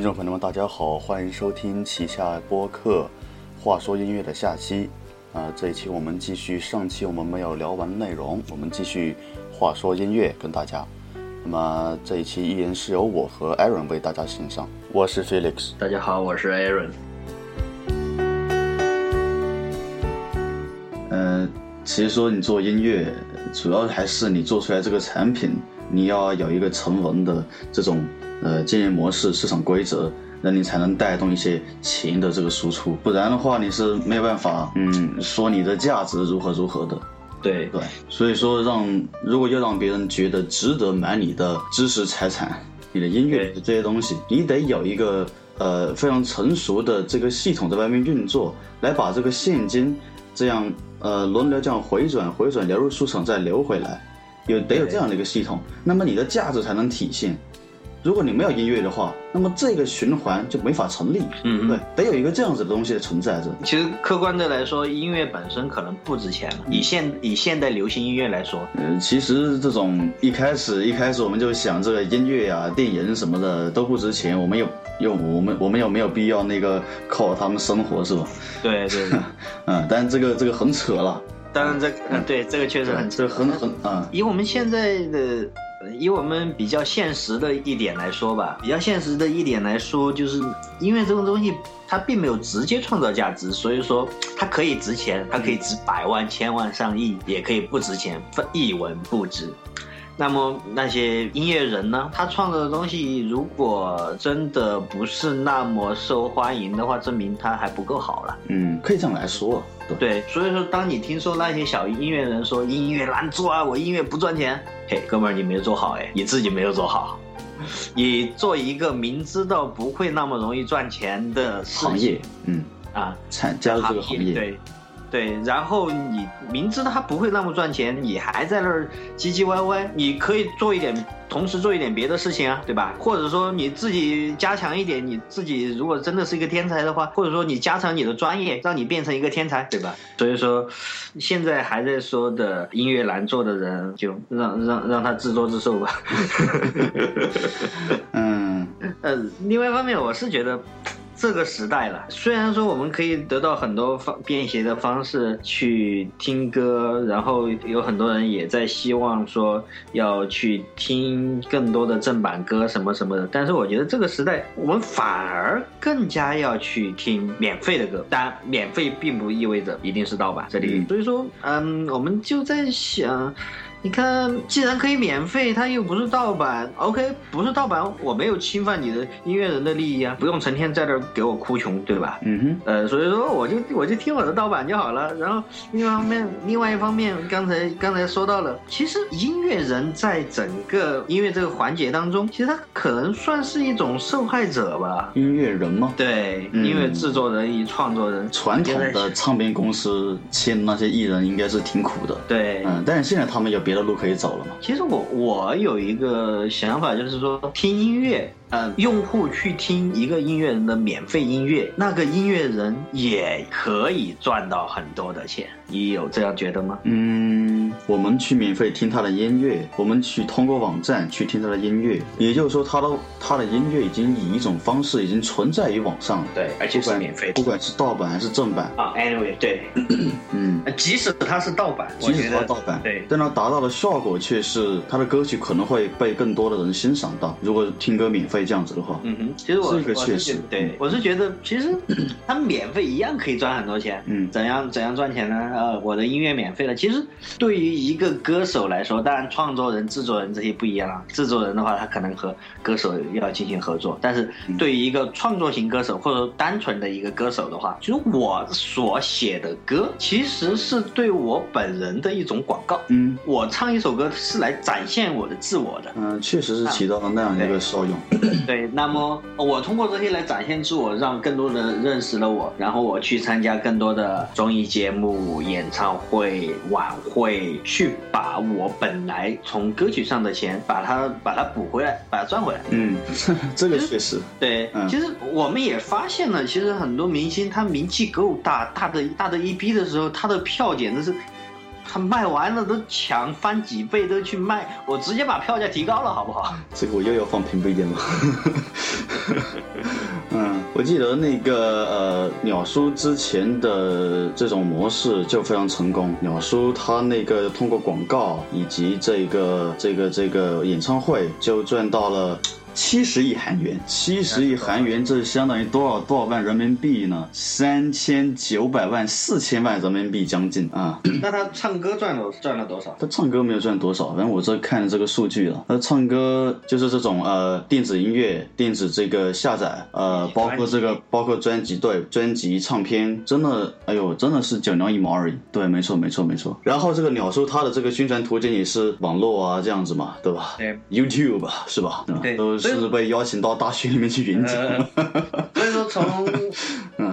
听众朋友们，大家好，欢迎收听旗下播客《话说音乐》的下期。啊、这一期我们继续上期我们没有聊完的内容，我们继续话说音乐跟大家。那么这一期依然是由我和 Aaron 为大家献上。我是 Felix。大家好，我是 Aaron。呃，其实说你做音乐，主要还是你做出来这个产品，你要有一个成文的这种呃经营模式、市场规则，那你才能带动一些钱的这个输出，不然的话你是没有办法，嗯，说你的价值如何如何的。对对，所以说让如果要让别人觉得值得买你的知识财产、你的音乐这些东西，你得有一个呃非常成熟的这个系统在外面运作，来把这个现金这样呃轮流这样回转、回转流入市场再流回来，有得有这样的一个系统，那么你的价值才能体现。如果你没有音乐的话，那么这个循环就没法成立。嗯对，得有一个这样子的东西存在着。其实客观的来说，音乐本身可能不值钱了。以现以现代流行音乐来说，嗯，其实这种一开始一开始我们就想这个音乐啊、电影什么的都不值钱，我们有有我们我们有没有必要那个靠他们生活是吧？对对对。嗯，但这个这个很扯了，当然这嗯对这个确实很这很很啊，以我们现在的，以我们比较现实的一点来说吧，比较现实的一点来说，就是音乐这种东西，它并没有直接创造价值，所以说它可以值钱，它可以值百万、千万、上亿，也可以不值钱，一文不值。那么那些音乐人呢？他创造的东西如果真的不是那么受欢迎的话，证明他还不够好了。嗯，可以这样来说，对。对，所以说当你听说那些小音乐人说音乐难做啊，我音乐不赚钱，嘿，哥们儿你没有做好哎，你自己没有做好。你做一个明知道不会那么容易赚钱的行业，嗯。啊，参加入这个行业，对。对，然后你明知他不会那么赚钱，你还在那儿唧唧歪歪，你可以做一点，同时做一点别的事情啊，对吧？或者说你自己加强一点，你自己如果真的是一个天才的话，或者说你加强你的专业，让你变成一个天才，对吧？所以说，现在还在说的音乐难做的人，就让让让他自作自受吧。嗯，呃，另外一方面，我是觉得。这个时代了，虽然说我们可以得到很多方便携的方式去听歌，然后有很多人也在希望说要去听更多的正版歌什么什么的，但是我觉得这个时代我们反而更加要去听免费的歌，当然免费并不意味着一定是盗版，这里所以说，嗯，我们就在想。你看，既然可以免费，它又不是盗版，OK，不是盗版，我没有侵犯你的音乐人的利益啊，不用成天在这给我哭穷，对吧？嗯哼，呃，所以说我就我就听我的盗版就好了。然后另外一方面，另外一方面，刚才刚才说到了，其实音乐人在整个音乐这个环节当中，其实他可能算是一种受害者吧。音乐人吗？对，音乐制作人与创作人，传统的唱片公司签那些艺人应该是挺苦的。对，嗯，但是现在他们有。别的路可以走了吗？其实我我有一个想法，就是说听音乐，呃，用户去听一个音乐人的免费音乐，那个音乐人也可以赚到很多的钱。你有这样觉得吗？嗯，我们去免费听他的音乐，我们去通过网站去听他的音乐，也就是说，他的他的音乐已经以一种方式已经存在于网上了。对，而且是免费，不管是盗版还是正版啊。Anyway，对，嗯，即使他是盗版，即使它盗版，对，但他达到的效果却是他的歌曲可能会被更多的人欣赏到。如果听歌免费这样子的话，嗯哼，其实我这个确实，对，我是觉得其实他们免费一样可以赚很多钱。嗯，怎样怎样赚钱呢？呃，我的音乐免费了。其实对于一个歌手来说，当然创作人、制作人这些不一样了。制作人的话，他可能和歌手要进行合作，但是对于一个创作型歌手或者说单纯的一个歌手的话，其实我所写的歌，其实是对我本人的一种广告。嗯，我唱一首歌是来展现我的自我的。嗯，确实是起到了那样一个作用。对，那么我通过这些来展现自我，让更多人认识了我，然后我去参加更多的综艺节目、演唱会、晚会，去把我本来从歌曲上的钱，把它把它补回来，把它赚回来。嗯，这个确实。对，其实我们也发现了，其实很多明星他名气够大，大的大的一逼的时候，他的票简直是。他卖完了都抢翻几倍都去卖，我直接把票价提高了，好不好？这个我又要放平杯垫了。嗯，我记得那个呃，鸟叔之前的这种模式就非常成功。鸟叔他那个通过广告以及这个这个这个演唱会就赚到了。七十亿韩元，七十亿韩元，这相当于多少多少万人民币呢？三千九百万，四千万人民币将近啊！那他唱歌赚了赚了多少？他唱歌没有赚多少，反正我这看这个数据了。他唱歌就是这种呃电子音乐、电子这个下载，呃，包括这个包括专辑对专辑唱片，真的，哎呦，真的是九牛一毛而已。对，没错，没错，没错。然后这个鸟叔他的这个宣传途径也是网络啊这样子嘛，对吧？对，YouTube 是吧？对，都。是被邀请到大学里面去演讲，所以说从，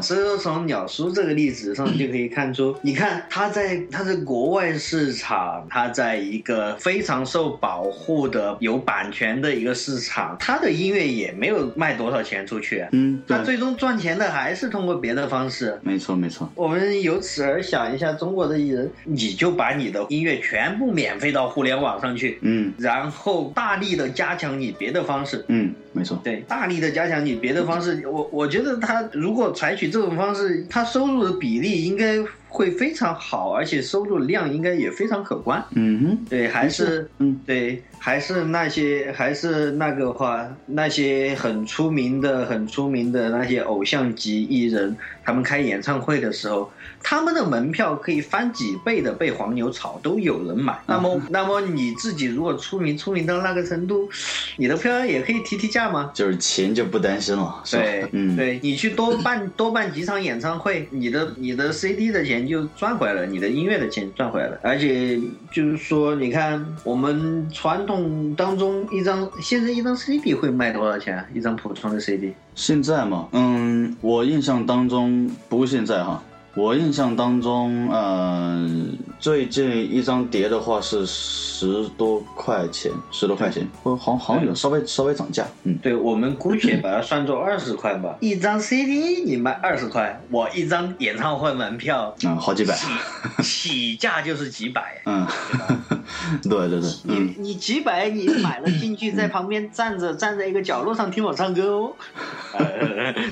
所以说从鸟叔这个例子上就可以看出，你看他在他在国外市场，他在一个非常受保护的有版权的一个市场，他的音乐也没有卖多少钱出去，嗯，他最终赚钱的还是通过别的方式，没错没错。我们由此而想一下，中国的艺人，你就把你的音乐全部免费到互联网上去，嗯，然后大力的加强你别的方式。嗯，没错，对，大力的加强你别的方式，我我觉得他如果采取这种方式，他收入的比例应该会非常好，而且收入量应该也非常可观。嗯哼，对，还是嗯，对，还是那些，还是那个话，那些很出名的、很出名的那些偶像级艺人，他们开演唱会的时候。他们的门票可以翻几倍的被黄牛炒，都有人买。那么，那么你自己如果出名，出名到那个程度，你的票也可以提提价吗？就是钱就不担心了，对，嗯，对你去多办多办几场演唱会，你的你的 CD 的钱就赚回来了，你的音乐的钱赚回来了。而且就是说，你看我们传统当中一张现在一张 CD 会卖多少钱？一张普通的 CD？现在嘛，嗯，我印象当中不过现在哈。我印象当中，嗯，最近一张碟的话是十多块钱，十多块钱，或好好像有稍微稍微涨价。嗯，对，我们姑且把它算作二十块吧。一张 CD 你卖二十块，我一张演唱会门票，嗯，好几百，起价就是几百。嗯，对对对，你你几百你买了进去，在旁边站着站在一个角落上听我唱歌哦，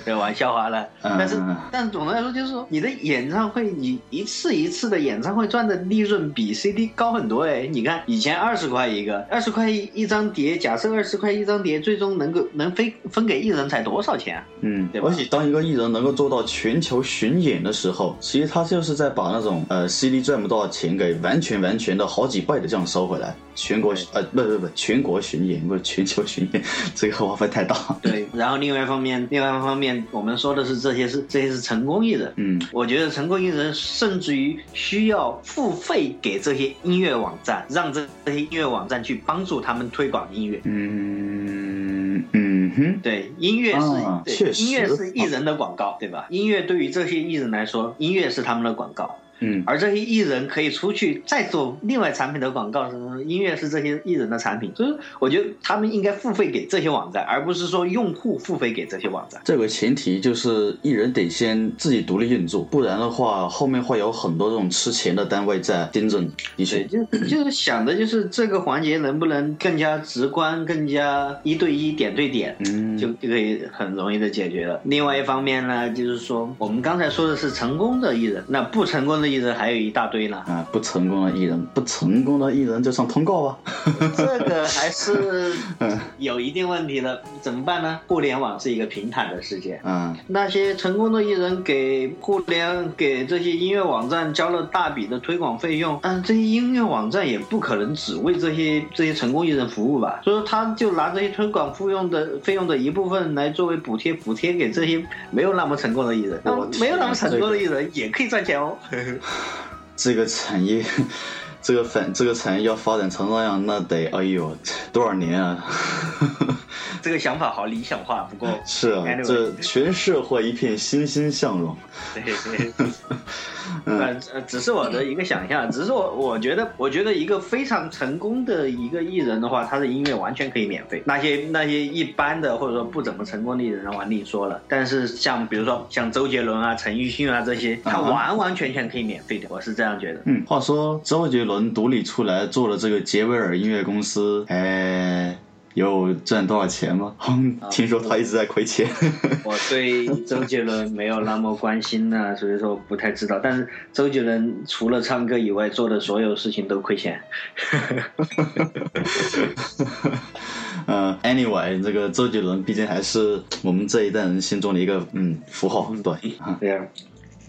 开玩笑话了。但是但总的来说就是说你的演。演唱会，你一次一次的演唱会赚的利润比 CD 高很多哎！你看以前二十块一个，二十块一张碟，假设二十块一张碟，最终能够能分分给艺人才多少钱啊？嗯，对而且当一个艺人能够做到全球巡演的时候，其实他就是在把那种呃 CD 赚不到的钱给完全完全的好几倍的这样收回来。全国呃不不不全国巡演不是全球巡演，这个花费太大。对，然后另外一方面，另外一方面，我们说的是这些是这些是成功艺人。嗯，我觉得。成功艺人甚至于需要付费给这些音乐网站，让这这些音乐网站去帮助他们推广音乐。嗯嗯哼，对，音乐是，对，音乐是艺人的广告，对吧？音乐对于这些艺人来说，音乐是他们的广告。嗯，而这些艺人可以出去再做另外产品的广告，什么音乐是这些艺人的产品，所以我觉得他们应该付费给这些网站，而不是说用户付费给这些网站。这个前提就是艺人得先自己独立运作，不然的话后面会有很多这种吃钱的单位在盯着你。对，就就是想的就是这个环节能不能更加直观、更加一对一、点对点，嗯，就就可以很容易的解决了。另外一方面呢，就是说我们刚才说的是成功的艺人，那不成功的。艺人还有一大堆呢啊！不成功的艺人，不成功的艺人就上通告吧。这个还是 有一定问题的，怎么办呢？互联网是一个平坦的世界，嗯，那些成功的艺人给互联给这些音乐网站交了大笔的推广费用，嗯，这些音乐网站也不可能只为这些这些成功艺人服务吧？所以说，他就拿这些推广费用的费用的一部分来作为补贴，补贴给这些没有那么成功的艺人。没有那么成功的艺人也可以赚钱哦。这个产业，这个粉这个产业要发展成那样，那得哎呦多少年啊！这个想法好理想化，不过是啊，这全社会一片欣欣向荣。对对，呃，只是我的一个想象，只是我我觉得，我觉得一个非常成功的一个艺人的话，他的音乐完全可以免费。那些那些一般的或者说不怎么成功的艺人的话，另说了。但是像比如说像周杰伦啊、陈奕迅啊这些，他完完全全可以免费的，我是这样觉得。嗯，话说周杰伦独立出来做了这个杰威尔音乐公司，哎。有赚多少钱吗？听说他一直在亏钱。我对周杰伦没有那么关心呢，所以说不太知道。但是周杰伦除了唱歌以外，做的所有事情都亏钱。嗯，Anyway，这个周杰伦毕竟还是我们这一代人心中的一个嗯符号，对，对啊。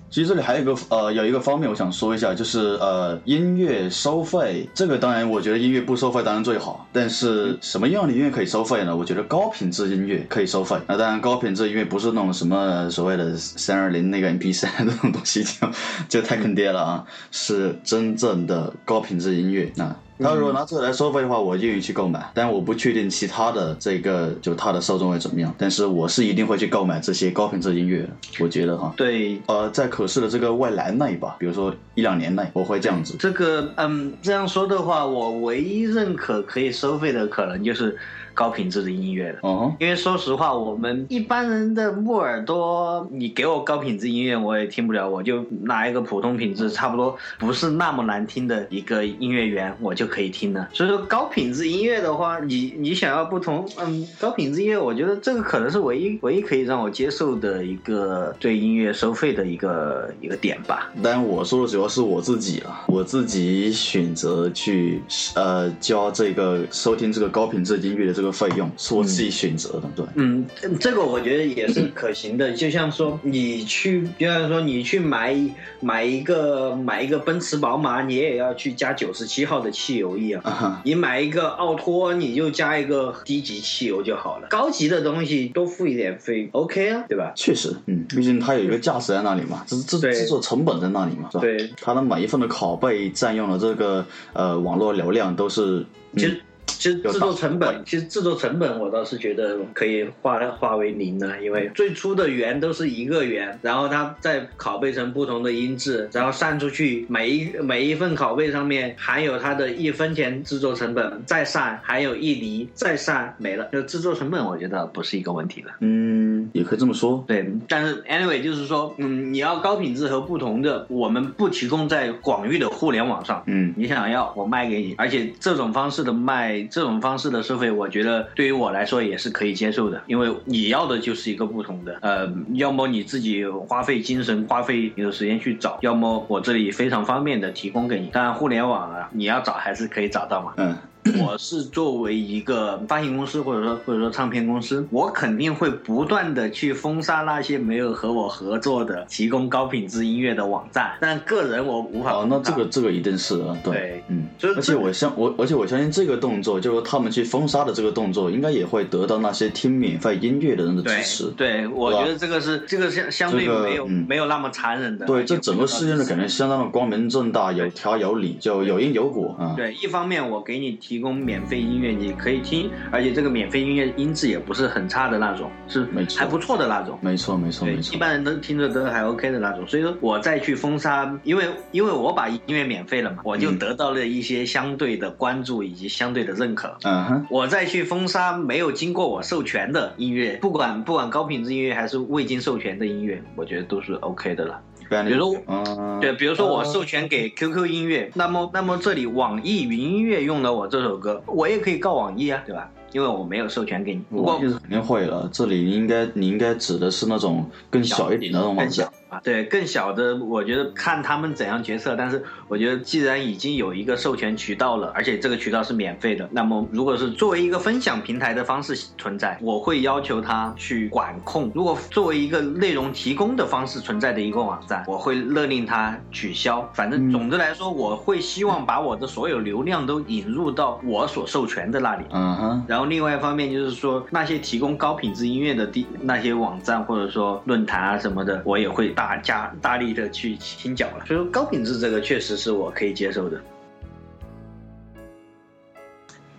其实这里还有一个呃，有一个方面我想说一下，就是呃，音乐收费这个，当然我觉得音乐不收费当然最好。但是什么样的音乐可以收费呢？我觉得高品质音乐可以收费。那当然，高品质音乐不是那种什么所谓的三二零那个 MP 三 那种东西，就就太坑爹了啊！是真正的高品质音乐那。他如果拿这个来收费的话，我愿意去购买，但我不确定其他的这个就他的受众会怎么样。但是我是一定会去购买这些高品质音乐，我觉得哈。对，呃，在可视的这个未来内吧，比如说一两年内，我会这样子。这个，嗯，这样说的话，我唯一认可可以收费的可能就是。高品质的音乐的，哦，因为说实话，我们一般人的木耳朵，你给我高品质音乐，我也听不了，我就拿一个普通品质，差不多不是那么难听的一个音乐源，我就可以听了。所以说，高品质音乐的话，你你想要不同，嗯，高品质音乐，我觉得这个可能是唯一唯一可以让我接受的一个对音乐收费的一个一个点吧。但我说的主要是我自己啊，我自己选择去呃交这个收听这个高品质音乐的这个。费用是我自己选择的，对，嗯，这个我觉得也是可行的。就像说你去，就像说你去买买一个买一个奔驰宝马，你也要去加九十七号的汽油一样。你买一个奥拓，你就加一个低级汽油就好了。高级的东西多付一点费，OK 啊，对吧？确实，嗯，毕竟它有一个价值在那里嘛，制制制作成本在那里嘛，是吧？对，它的每一份的拷贝占用了这个呃网络流量都是，其实。其实制作成本，其实制作成本我倒是觉得可以化化为零的，因为最初的圆都是一个圆，然后它再拷贝成不同的音质，然后散出去，每一每一份拷贝上面含有它的一分钱制作成本，再散还有一厘，再散没了，就制作成本我觉得不是一个问题了。嗯，也可以这么说。对，但是 anyway 就是说，嗯，你要高品质和不同的，我们不提供在广域的互联网上。嗯，你想要我卖给你，而且这种方式的卖。这种方式的收费，我觉得对于我来说也是可以接受的，因为你要的就是一个不同的，呃，要么你自己花费精神、花费你的时间去找，要么我这里非常方便的提供给你。当然，互联网啊，你要找还是可以找到嘛。嗯。我是作为一个发行公司，或者说或者说唱片公司，我肯定会不断的去封杀那些没有和我合作的提供高品质音乐的网站。但个人我无法。哦，那这个这个一定是啊，对，嗯，而且我相我而且我相信这个动作，就是他们去封杀的这个动作，应该也会得到那些听免费音乐的人的支持。对，我觉得这个是这个相相对没有没有那么残忍的。对，这整个事件的感觉相当的光明正大，有条有理，就有因有果啊。对，一方面我给你提。提供免费音乐，你可以听，而且这个免费音乐音质也不是很差的那种，是还不错的那种。没错，没错，没错。一般人都听着都还 OK 的那种。所以说我再去封杀，因为因为我把音乐免费了嘛，我就得到了一些相对的关注以及相对的认可。嗯哼。我再去封杀没有经过我授权的音乐，不管不管高品质音乐还是未经授权的音乐，我觉得都是 OK 的了。比如说，对，比如说我授权给 QQ 音乐，那么，那么这里网易云音乐用了我这首歌，我也可以告网易啊，对吧？因为我没有授权给你。网易是肯定会了，这里应该你应该指的是那种更小一点的那种网站。啊，对，更小的，我觉得看他们怎样决策。但是我觉得，既然已经有一个授权渠道了，而且这个渠道是免费的，那么如果是作为一个分享平台的方式存在，我会要求他去管控。如果作为一个内容提供的方式存在的一个网站，我会勒令他取消。反正总的来说，我会希望把我的所有流量都引入到我所授权的那里。嗯哼。然后另外一方面就是说，那些提供高品质音乐的地那些网站或者说论坛啊什么的，我也会。大加大力的去清缴了，所以说高品质这个确实是我可以接受的。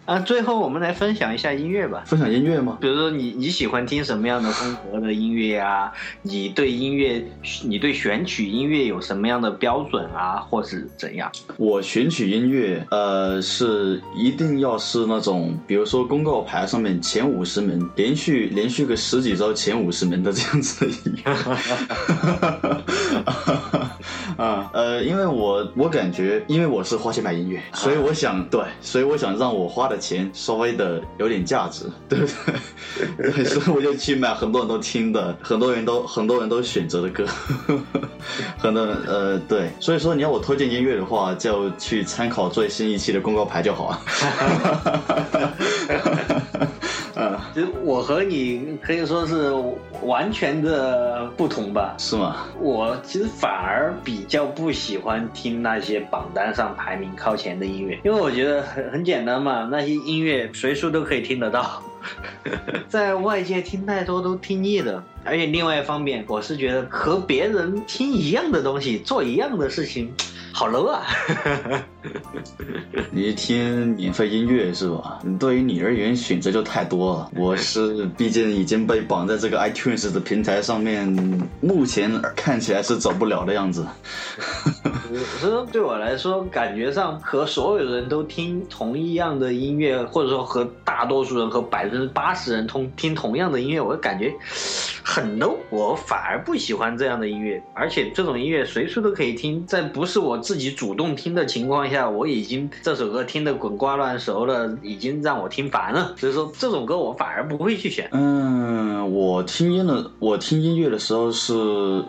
啊，最后我们来分享一下音乐吧。分享音乐吗？比如说你你喜欢听什么样的风格的音乐啊？你对音乐，你对选取音乐有什么样的标准啊，或是怎样？我选取音乐，呃，是一定要是那种，比如说公告牌上面前五十名，连续连续个十几周前五十名的这样子的音乐。啊，呃，因为我我感觉，因为我是花钱买音乐，所以我想对，所以我想让我花的钱稍微的有点价值，对不对？对，所以我就去买很多人都听的，很多人都很多人都选择的歌，很多人呃对，所以说你要我推荐音乐的话，就去参考最新一期的公告牌就好了。我和你可以说是完全的不同吧？是吗？我其实反而比较不喜欢听那些榜单上排名靠前的音乐，因为我觉得很很简单嘛，那些音乐随处都可以听得到，在外界听太多都听腻了。而且另外一方面，我是觉得和别人听一样的东西，做一样的事情。好 low 啊！你听免费音乐是吧？对于你而言选择就太多了。我是毕竟已经被绑在这个 iTunes 的平台上面，目前看起来是走不了的样子。所以说对我来说，感觉上和所有人都听同一样的音乐，或者说和大多数人和百分之八十人同听同样的音乐，我感觉很 low。我反而不喜欢这样的音乐，而且这种音乐随处都可以听，在不是我。自己主动听的情况下，我已经这首歌听得滚瓜烂熟了，已经让我听烦了。所以说这种歌我反而不会去选。嗯，我听音的，我听音乐的时候是，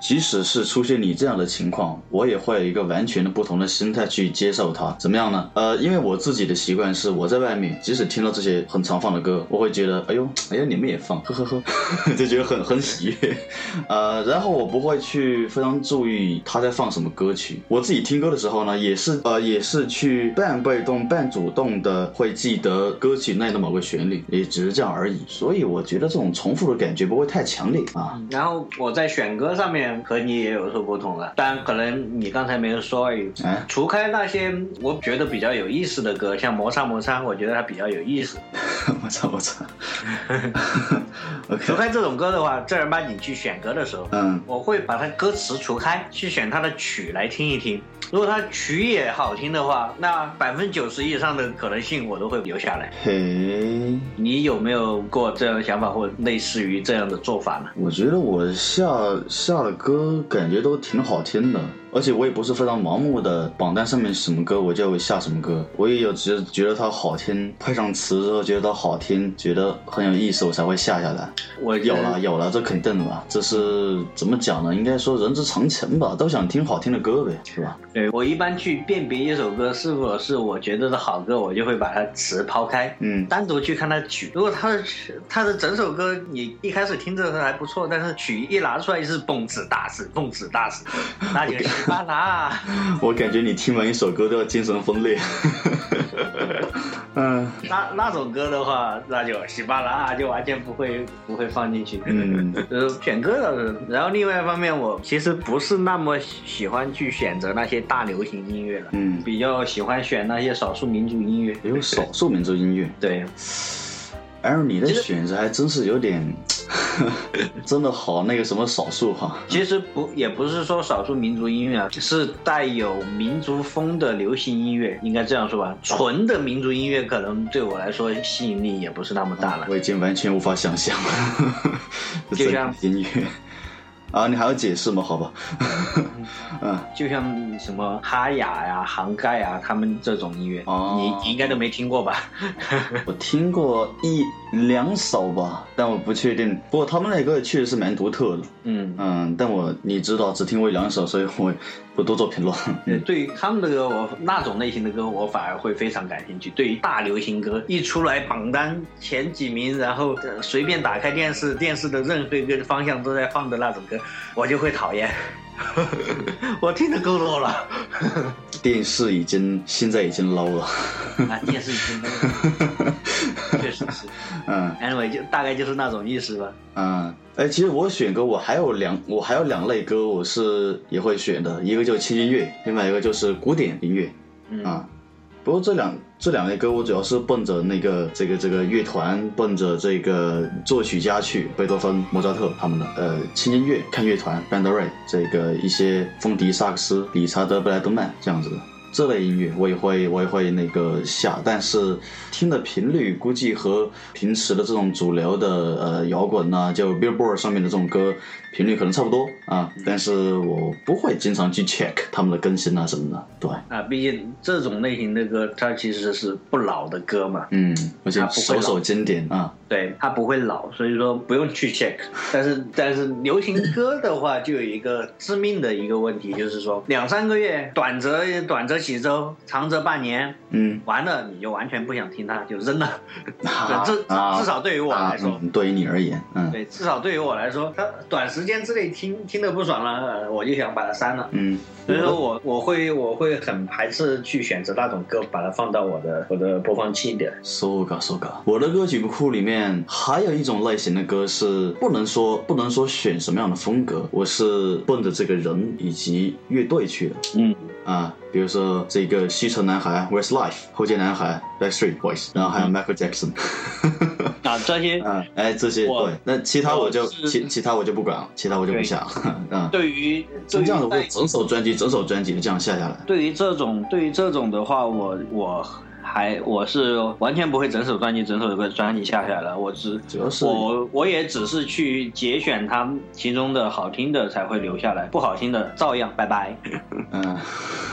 即使是出现你这样的情况，我也会有一个完全的不同的心态去接受它。怎么样呢？呃，因为我自己的习惯是，我在外面即使听到这些很常放的歌，我会觉得，哎呦，哎呀，你们也放，呵呵呵，就觉得很很喜悦。呃，然后我不会去非常注意他在放什么歌曲，我自己听歌。的时候呢，也是呃，也是去半被动半主动的会记得歌曲内的某个旋律，也只是这样而已。所以我觉得这种重复的感觉不会太强烈啊。然后我在选歌上面和你也有所不同了，但可能你刚才没有说而已。哎，除开那些我觉得比较有意思的歌，像摩擦摩擦，我觉得它比较有意思。摩擦摩擦。除开这种歌的话，正儿八经去选歌的时候，嗯，我会把它歌词除开，去选它的曲来听一听。如果它曲也好听的话，那百分之九十以上的可能性我都会留下来。嘿，你有没有过这样的想法或类似于这样的做法呢？我觉得我下下的歌感觉都挺好听的。而且我也不是非常盲目的，榜单上面什么歌我就会下什么歌，我也有觉觉得它好听，配上词之后觉得它好听，觉得很有意思，我才会下下来。我有了有了，这肯定的吧？这是怎么讲呢？应该说人之常情吧，都想听好听的歌呗，是吧？对我一般去辨别一首歌是否是我觉得的好歌，我就会把它词抛开，嗯，单独去看它曲。如果它的它的整首歌你一开始听着还不错，但是曲一拿出来就是蹦子大死，蹦子大死，那就。巴拉，我感觉你听完一首歌都要精神分裂。嗯，那那种歌的话，那就喜巴拉，就完全不会不会放进去。嗯，就是选歌的。然后另外一方面，我其实不是那么喜欢去选择那些大流行音乐了。嗯，比较喜欢选那些少数民族音乐。有少数民族音乐？对。而你的选择还真是有点，真的好那个什么少数哈。其实不也不是说少数民族音乐啊，是带有民族风的流行音乐，应该这样说吧。纯的民族音乐可能对我来说吸引力也不是那么大了。我已经完全无法想象了，就像音乐。啊，你还要解释吗？好吧，嗯，就像什么哈雅呀、杭盖啊，他们这种音乐，你你应该都没听过吧？我听过一两首吧，但我不确定。不过他们那个确实是蛮独特的，嗯嗯，但我你知道只听过一两首，所以我。不多做评论。对于他们的歌，我那种类型的歌，我反而会非常感兴趣。对于大流行歌一出来榜单前几名，然后随便打开电视，电视的任何一个方向都在放的那种歌，我就会讨厌。我听的够多了。电视已经现在已经 low 了。啊，电视已经 low 了。是。嗯，anyway 就大概就是那种意思吧。嗯。哎，其实我选歌，我还有两，我还有两类歌，我是也会选的，一个就是轻音乐，另外一个就是古典音乐，啊，不过这两这两类歌，我主要是奔着那个这个这个乐团，奔着这个作曲家去，贝多芬、莫扎特他们的呃轻音乐，看乐团，Band r a 这个一些风笛、萨克斯，理查德·布莱德曼这样子的。这类音乐我也会我也会那个下，但是听的频率估计和平时的这种主流的呃摇滚呐，就 Billboard 上面的这种歌频率可能差不多啊。但是我不会经常去 check 他们的更新啊什么的。对啊，毕竟这种类型的歌它其实是不老的歌嘛。嗯，而且首首经典啊。对，它不会老，所以说不用去 check。但是但是流行歌的话，就有一个致命的一个问题，就是说两三个月，短则短则。几周，长则半年，嗯，完了你就完全不想听它，就扔了。至至少对于我来说，对于你而言，嗯，对，至少对于我来说，它短时间之内听听的不爽了，我就想把它删了。嗯，所以说我我会我会很排斥去选择那种歌，把它放到我的我的播放器里。so 嘎 so 嘎，我的歌曲库里面还有一种类型的歌是不能说不能说选什么样的风格，我是奔着这个人以及乐队去的。嗯。啊，比如说这个西城男孩 Westlife，后街男孩 Backstreet Boys，然后还有 Michael Jackson，啊 这些，啊哎这些对，那其他我就其其他我就不管了，其他我就不想，啊。对于这样的会整首专辑整首专辑的这样下下来。对于这种对于这种的话，我我。还我是完全不会整首专辑整首歌专辑下下来，我只主要是我我也只是去节选它其中的好听的才会留下来，不好听的照样拜拜。嗯，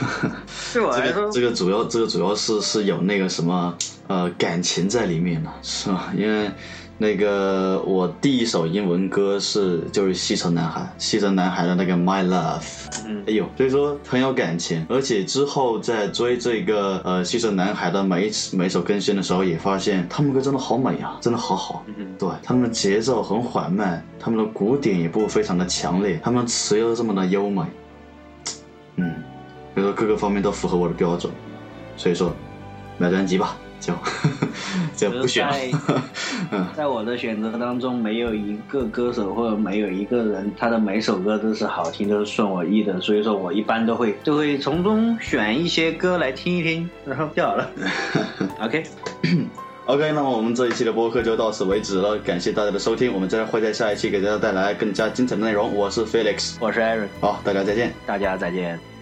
对我来说，这个主要这个主要是是有那个什么呃感情在里面的，是吧？因为。那个我第一首英文歌是就是西城男孩，西城男孩的那个 My Love，嗯，哎呦，所以说很有感情，而且之后在追这个呃西城男孩的每一次每首更新的时候，也发现他们歌真的好美啊，真的好好，嗯，对，他们的节奏很缓慢，他们的鼓点也不非常的强烈，他们词又这么的优美，嗯，所以说各个方面都符合我的标准，所以说买专辑吧。就就不选。在我的选择当中，没有一个歌手或者没有一个人，他的每首歌都是好听，都是顺我意的。所以说我一般都会都会从中选一些歌来听一听，然后就好了。OK，OK，那么我们这一期的播客就到此为止了。感谢大家的收听，我们将会在下一期给大家带来更加精彩的内容。我是 Felix，我是 Aaron，好，大家再见，大家再见。